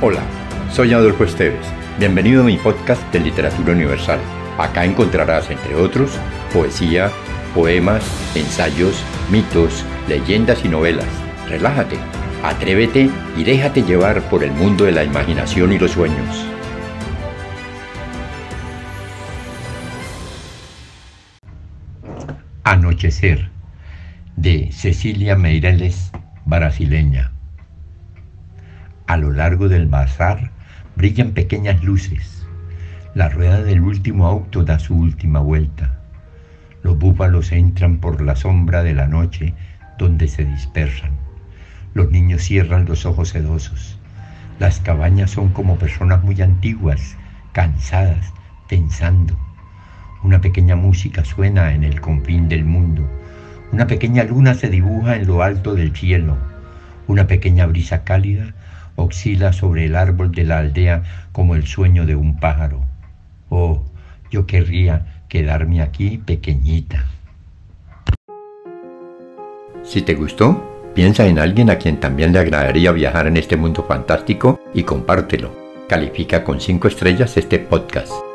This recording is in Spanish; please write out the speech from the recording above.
Hola, soy Adolfo Esteves. Bienvenido a mi podcast de Literatura Universal. Acá encontrarás, entre otros, poesía, poemas, ensayos, mitos, leyendas y novelas. Relájate, atrévete y déjate llevar por el mundo de la imaginación y los sueños. Anochecer de Cecilia Meireles, brasileña. A lo largo del bazar brillan pequeñas luces. La rueda del último auto da su última vuelta. Los búfalos entran por la sombra de la noche donde se dispersan. Los niños cierran los ojos sedosos. Las cabañas son como personas muy antiguas, cansadas, pensando. Una pequeña música suena en el confín del mundo. Una pequeña luna se dibuja en lo alto del cielo. Una pequeña brisa cálida oscila sobre el árbol de la aldea como el sueño de un pájaro. Oh, yo querría quedarme aquí pequeñita. Si te gustó, piensa en alguien a quien también le agradaría viajar en este mundo fantástico y compártelo. Califica con 5 estrellas este podcast.